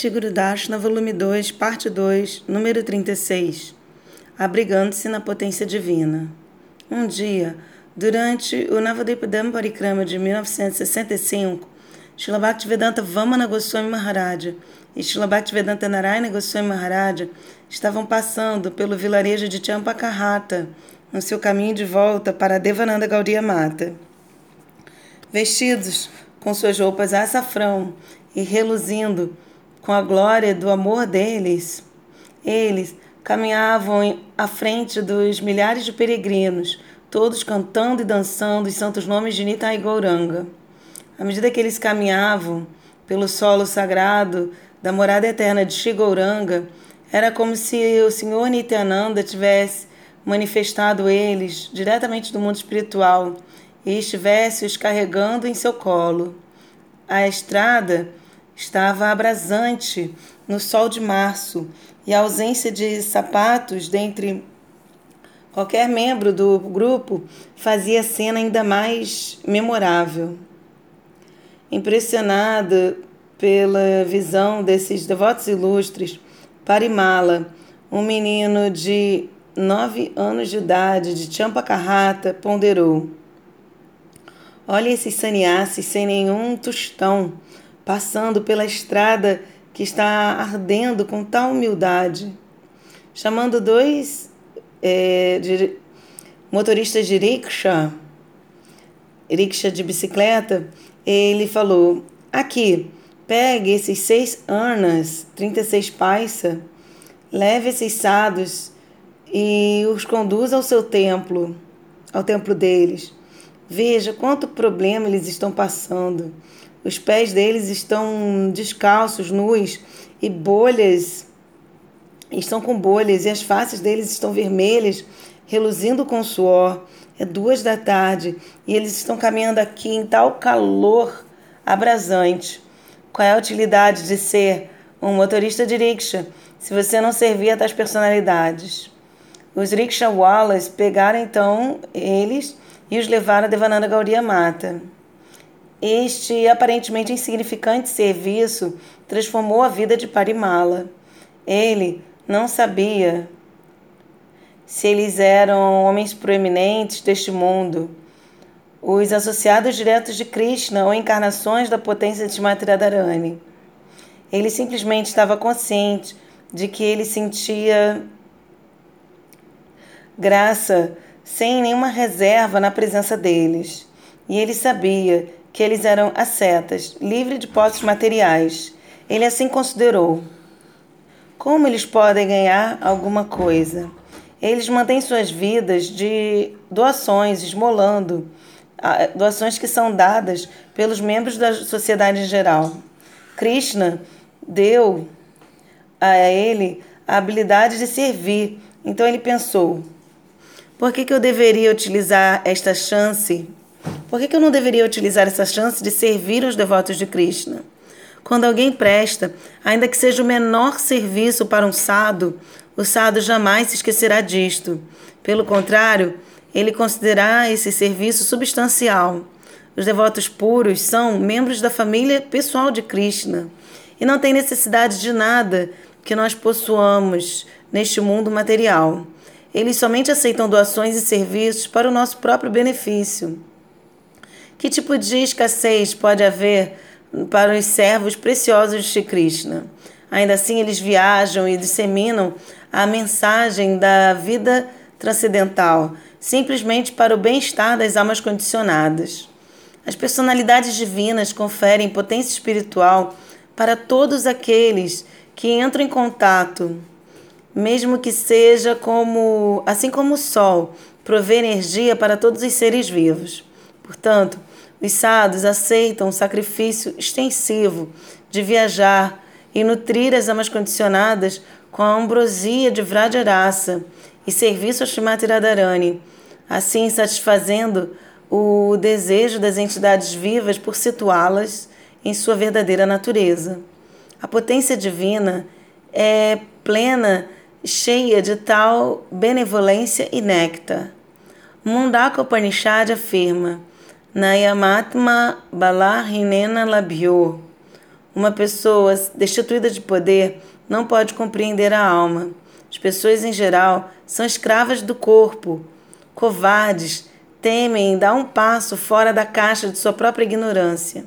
Shigurudashna, volume 2, parte 2, número 36. Abrigando-se na potência divina. Um dia, durante o Navadvipadam Parikrama de 1965, Srila Bhaktivedanta Vamana Goswami Maharaja e Srila Bhaktivedanta Narayana Goswami Maharaja estavam passando pelo vilarejo de Champakarrata, no seu caminho de volta para Devananda Gaudiya Mata. Vestidos com suas roupas açafrão e reluzindo com a glória do amor deles, eles caminhavam à frente dos milhares de peregrinos, todos cantando e dançando os santos nomes de Nitai Gauranga. À medida que eles caminhavam pelo solo sagrado da morada eterna de Shigouranga, era como se o Senhor Nityananda tivesse manifestado eles diretamente do mundo espiritual e estivesse os carregando em seu colo. A estrada estava abrasante no sol de março e a ausência de sapatos dentre qualquer membro do grupo fazia a cena ainda mais memorável. Impressionada pela visão desses devotos ilustres, Parimala, um menino de nove anos de idade de Champacarrata, ponderou: Olha esses saniasses sem nenhum tostão, passando pela estrada que está ardendo com tal humildade. Chamando dois é, de, motoristas de rickshaw, rickshaw de bicicleta, ele falou: Aqui, pegue esses seis anas, 36 paisa, leve esses sados e os conduza ao seu templo, ao templo deles. Veja quanto problema eles estão passando. Os pés deles estão descalços, nus e bolhas estão com bolhas e as faces deles estão vermelhas, reluzindo com suor. É duas da tarde e eles estão caminhando aqui em tal calor abrasante. Qual é a utilidade de ser um motorista de rickshaw se você não servir a tais personalidades? Os rickshawalas pegaram então eles e os levaram a Devananda Gaudiya Mata. Este aparentemente insignificante serviço transformou a vida de Parimala. Ele não sabia se eles eram homens proeminentes deste mundo, os associados diretos de Krishna ou encarnações da potência de Matradharani. Ele simplesmente estava consciente de que ele sentia graça sem nenhuma reserva na presença deles. E ele sabia que eles eram ascetas, livres de posses materiais. Ele assim considerou. Como eles podem ganhar alguma coisa? Eles mantêm suas vidas de doações, esmolando, doações que são dadas pelos membros da sociedade em geral. Krishna deu a ele a habilidade de servir, então ele pensou: por que, que eu deveria utilizar esta chance? Por que, eu não deveria utilizar essa chance de servir os devotos de Krishna? Quando alguém presta, ainda que seja o menor serviço para um sado, o sado jamais se esquecerá disto. Pelo contrário, ele considerará esse serviço substancial. Os devotos puros são membros da família pessoal de Krishna e não têm necessidade de nada que nós possuamos neste mundo material. Eles somente aceitam doações e serviços para o nosso próprio benefício. Que tipo de escassez pode haver para os servos preciosos de Krishna? Ainda assim, eles viajam e disseminam a mensagem da vida transcendental, simplesmente para o bem-estar das almas condicionadas. As personalidades divinas conferem potência espiritual para todos aqueles que entram em contato mesmo que seja como, assim como o sol, provê energia para todos os seres vivos. Portanto, os sados aceitam o sacrifício extensivo de viajar e nutrir as almas condicionadas com a ambrosia de Vrajarasa e serviço a Srimati Radharani, assim satisfazendo o desejo das entidades vivas por situá-las em sua verdadeira natureza. A potência divina é plena cheia de tal benevolência e néctar. Mundaka Upanishad afirma: Nayamatma Balahinena Labhyo. Uma pessoa destituída de poder não pode compreender a alma. As pessoas em geral são escravas do corpo, covardes, temem dar um passo fora da caixa de sua própria ignorância.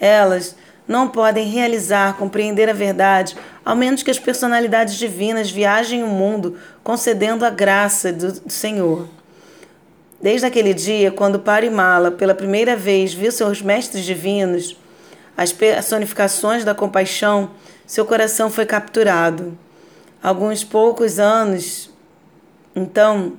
Elas não podem realizar, compreender a verdade, ao menos que as personalidades divinas viajem o mundo concedendo a graça do, do Senhor. Desde aquele dia, quando Parimala pela primeira vez viu seus mestres divinos, as personificações da compaixão, seu coração foi capturado. Alguns poucos anos, então,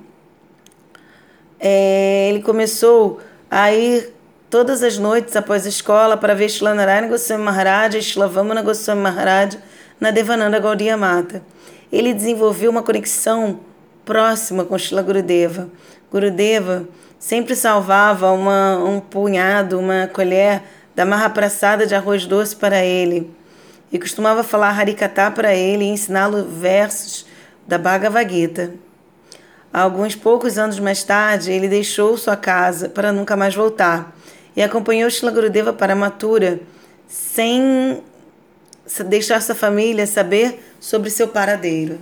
é, ele começou a ir todas as noites após a escola para ver Shlanarayana Goswami Maharaj e Goswami Maharaj na Devananda Gaudiya Mata. Ele desenvolveu uma conexão próxima com Shila Gurudeva. Gurudeva sempre salvava uma, um punhado, uma colher da marrapraçada de arroz doce para ele e costumava falar Harikatha para ele e ensiná-lo versos da Bhagavad Gita. Alguns poucos anos mais tarde, ele deixou sua casa para nunca mais voltar e acompanhou Shila Gurudeva para Mathura sem deixar sua família saber sobre seu paradeiro.